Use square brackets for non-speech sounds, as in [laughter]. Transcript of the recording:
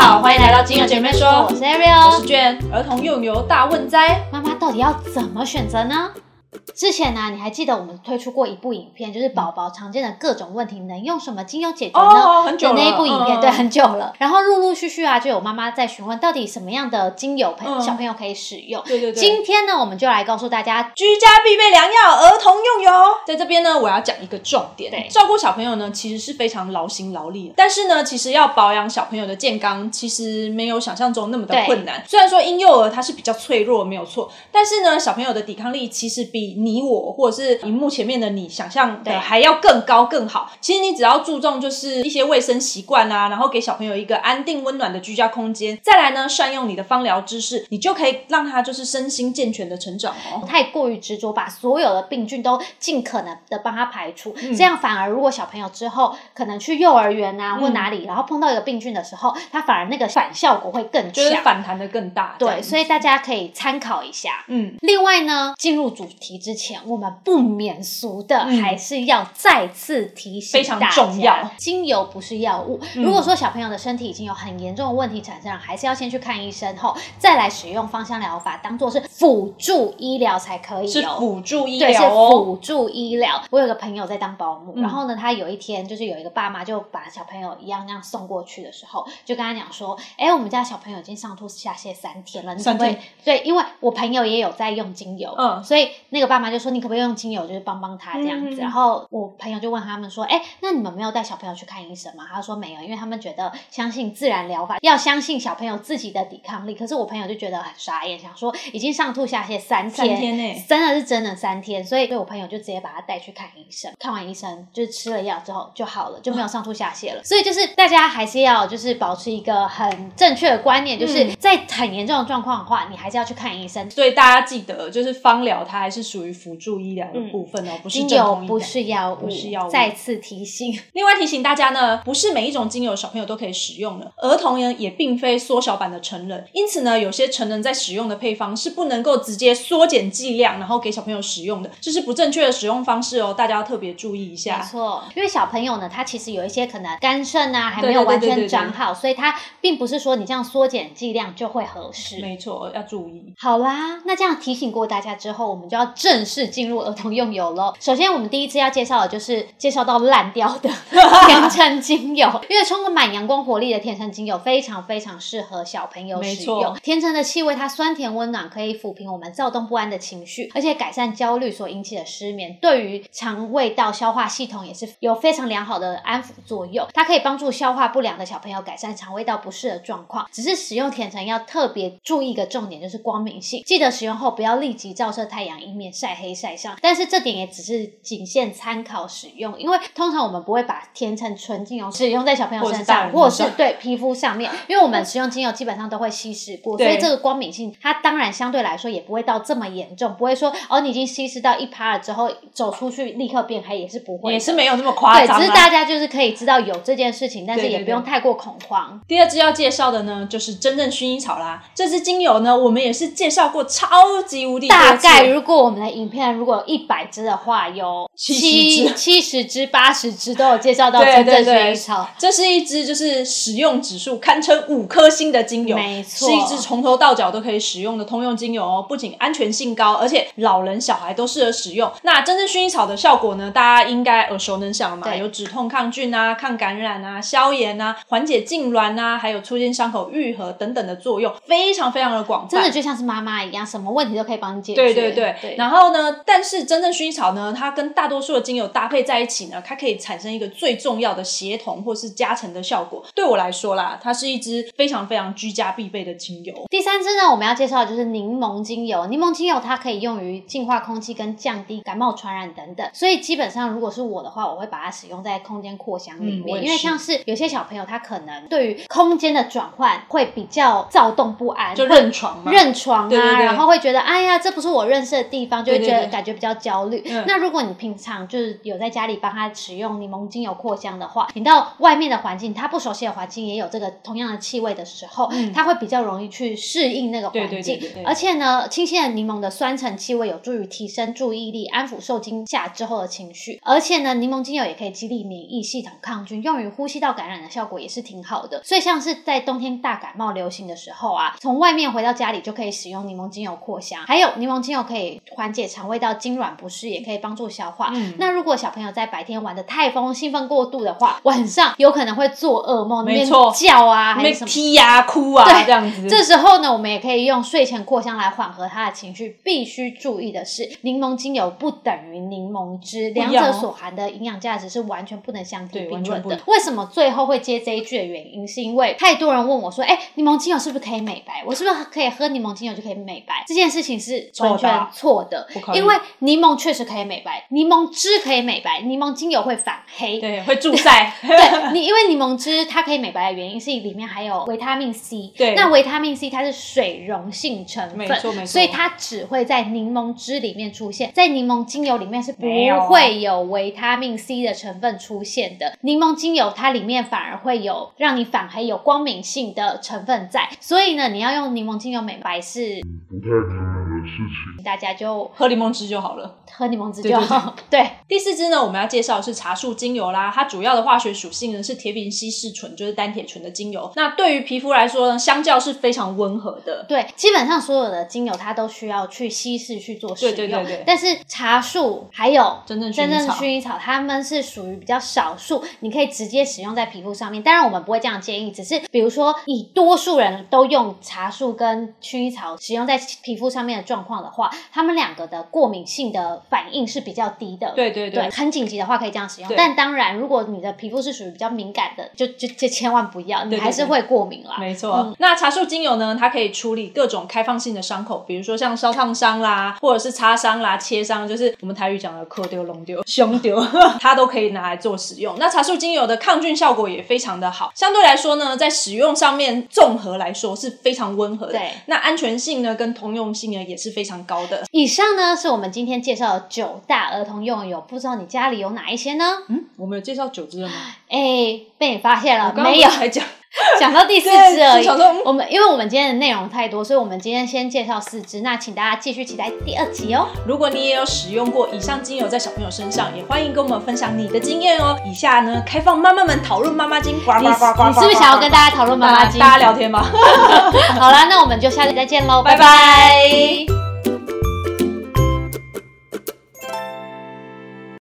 好，欢迎来到金额姐妹说，我是 Ariel，我是娟，儿童用油大问灾，妈妈到底要怎么选择呢？之前呢，你还记得我们推出过一部影片，就是宝宝常见的各种问题能用什么精油解决呢？哦很久了的那一部影片，嗯对，很久了。然后陆陆续续啊，就有妈妈在询问，到底什么样的精油朋嗯小朋友可以使用？对对对今天呢，我们就来告诉大家，居家必备良药，儿童用油。在这边呢，我要讲一个重点，对照顾小朋友呢，其实是非常劳心劳力的，但是呢，其实要保养小朋友的健康，其实没有想象中那么的困难。虽然说婴幼儿他是比较脆弱，没有错，但是呢，小朋友的抵抗力其实比你我或者是荧幕前面的你想象的还要更高更好。其实你只要注重就是一些卫生习惯啊，然后给小朋友一个安定温暖的居家空间，再来呢，善用你的芳疗知识，你就可以让他就是身心健全的成长哦。太过于执着，把所有的病菌都尽可能的帮他排除，嗯这样反而如果小朋友之后可能去幼儿园啊、嗯或哪里，然后碰到一个病菌的时候，他反而那个反效果会更就是。反弹的更大。对，所以大家可以参考一下。嗯，另外呢，进入主题之前，我们不免俗的嗯还是要再次提醒非常重要精油不是药物。嗯如果说小朋友的身体已经有很严重的问题产生了，还是要先去看医生后，再来使用芳香疗法，当做是辅助医疗才可以是哦。辅助医对，是疗哦。辅助医疗。我有个朋友在当保姆，嗯然后呢，他有一天就是有一个爸妈就把小朋友一样那样送过去的时候，就跟他讲说：“哎，我们家小朋友已经上吐下泻三天了，三天？对，因为我朋友也有在用精油，嗯所以那个爸妈就说你可不可以用精油，就是帮帮他这样子。然后我朋友就问他们说：“哎，那你们没有带小朋友去看医生吗？”他说没有，因为他们觉得相信自然疗法，要相信小朋友自己的抵抗力。可是我朋友就觉得很傻眼，想说已经上吐下泻三天，三天内真的是真的三天，所以对我朋友就直接把他带去看医生，看完医生就是吃了药之后就好了，就没有上吐下泻了。所以就是大家还是要就是保持一个很正确的观念，就是嗯在很严重的状况的话，你还是要去看医生。所以大家记得，就是芳疗它还是属于辅助医疗的部分哦，不是精油不是药物，不是药物。再次提醒，[laughs] 另外提醒大家呢，不是每一种精油小朋友都可以使用的，儿童呢也并非缩小版的成人，因此呢，有些成人在使用的配方是不能够直接缩减剂量，然后给小朋友使用的，这是不正确的使用方式哦，大家要特别注意一下。没。错，因为小朋友呢，他其实有一些可能肝肾啊还没有完对对对对。对全长好，所以他并不是说你这样缩减剂量就会合适。没错，要注意。好啦，那这样提醒过大家之后，我们就要正式进入儿童用油喽。首先，我们第一次要介绍的就是介绍到烂掉的 [laughs] 甜橙精油，因为充满阳光活力的甜橙精油非常非常适合小朋友使用。甜橙的气味它酸甜温暖，可以抚平我们躁动不安的情绪，而且改善焦虑所引起的失眠。对于肠胃道消化系统也是有非常良好的安抚作用。它可以帮助消化不良的小朋友改善肠胃道不适的状况。只是使用甜橙要特别注意一个重点，就是光明性。记得使用后不要立即照射太阳，以免晒黑晒伤。但是这点也只是仅限参考使用，因为通常我们不会把甜橙纯精油使用在小朋友身上，或者是对皮肤上面，因为我们使用精油基本上都会稀释过，所以这个光敏性它当然相对来说也不会到这么严重，不会说哦你已经稀释到一趴了之后走出去立刻变黑，也是不会，也是没有那么夸，张、啊。只是大家就是可以知道有这件事情，但是对对也不用太过恐慌。第二支要介绍的呢，就是真正薰衣草啦。这支精油呢，我们也是介绍过超级无敌大概如果我们的影片如果有一百支的话，有七七十支、八十支都有介绍到真正薰衣草。这是一支就是使用指数堪称五颗星的精油，没错是一支从头到脚都可以使用的通用精油哦。不仅安全性高，而且老人小孩都适合使用。那真正薰衣草的效果呢，大家应该耳熟能详嘛，有止痛、抗菌啊、抗感染啊、消炎啊、缓解痉挛啊，还有促进伤口愈合等等的作用，非常非常的广泛。真的就像是妈妈一样，什么问题都可以帮你解决。对对对，对然后呢，但是真正薰衣草呢，它跟大多数的精油搭配在一起呢，它可以产生一个最重要的协同或是加成的效果。对我来说啦，它是一支非常非常居家必备的精油。第三支呢，我们要介绍的就是柠檬精油。柠檬精油它可以用于净化空气跟降低感冒传染等等。所以基本上，如果是我的话，我会把它使用在空间扩香里面，因为像是有些小朋友他可能对于空间的转换会比较躁动不安，就认床嘛，认床啊，对啊，对对然后会觉得哎呀，这不是我认识的地方，就会觉得感觉比较焦虑。嗯那如果你平常就是有在家里帮他使用柠檬精油扩香的话，你到外面的环境，他不熟悉的环境也有这个同样的气味的时候，嗯他会比较容易去适应那个环境。对对对对而且呢，清新的柠檬的酸橙气味有助于提升注意力，安抚受惊吓之后的情绪。而且呢，柠檬精油也可以激励免疫系统抗菌，用于呼吸道感染的效果也是挺好的。所以像是在冬天大感冒流行的时候啊，从外面回到家里就可以使用柠檬精油扩香。还有柠檬精油可以缓解肠胃道痉挛不适，也可以帮助消化。嗯那如果小朋友在白天玩的太疯、兴奋过度的话，晚上有可能会做噩梦，没错叫啊，还是什么。踢呀、哭啊对这样子。这时候呢，我们也可以用睡前扩香来缓和他的情绪。必须注意的是，柠檬精油不等于柠檬汁，两者所含的营养价值是完全不能相提对并论的。为什么最后会接这一句的原因，是因为太多人问我说：“哎，柠檬精油是不是可以美白？我是不是可以喝柠檬精油就可以美白？”这件事情是完全错的因为柠檬确实可以美白，柠檬汁可以美白，柠檬精油会反黑。对，会助晒。[laughs] 对 [laughs] 你，因为柠檬汁它可以美白的原因是里面含有维他命 C。对那维他命 C 它是水溶性成分，没错没错所以它只会在柠檬汁里面出现，在柠檬精油里面是不会有维他命 C 的成分出现的。柠檬精油它里面反而会有让你反黑、有光敏性的成分在，所以呢，你要用柠檬精油美白是不太可能的事情。大家就喝柠檬汁就好了。喝柠檬汁对对就好。对第四支呢，我们要介绍的是茶树精油啦。它主要的化学属性呢是铁丙烯释醇，就是单铁醇的精油。那对于皮肤来说呢，相较是非常温和的。对，基本上所有的精油它都需要去稀释去做使用，对对对对但是茶树还有真正真正薰衣草，它们是属于比较少数，你可以直接使用在皮肤上面。当然，我们不会这样建议，只是比如说以多数人都用茶树跟薰衣草使用在皮肤上面的状况的话，他们两个的过敏性的反应是比较低的。对对对很紧急的话可以这样使用。但当然，如果你的皮肤是属于比较敏感的，就就就千万不要，你还是会过敏啦。没错，嗯那茶树精油呢，它可以处理各种开放性的伤口，比如说像烧烫伤啦，或者是擦伤啦、切伤，就是我们台语讲的磕丢、龙丢、胸丢，[laughs] 它都可以拿来做使用。那茶树精油的抗菌效果也非常的好，相对来说呢，在使用上面综合来说是非常温和的。对那安全性呢跟通用性呢也是非常高的。以上呢是我们今天介绍的九大儿童用油，不知道你家里有哪一些呢？嗯，我们有介绍九支了吗？哎，被你发现了刚刚没有不？是才讲，[laughs] 讲到第四对支而已。我们因为我们今天的内容太多，所以我们今天先介绍四支。那请大家继续期待第二集哦。如果你也有使用过以上精油在小朋友身上，也欢迎跟我们分享你的经验哦。以下呢，开放妈妈们讨论妈妈经，呱呱你呱呱呱你是不是想要跟大家讨论妈妈经？大家聊天吗？[laughs] 好啦，那我们就下次再见喽，拜拜拜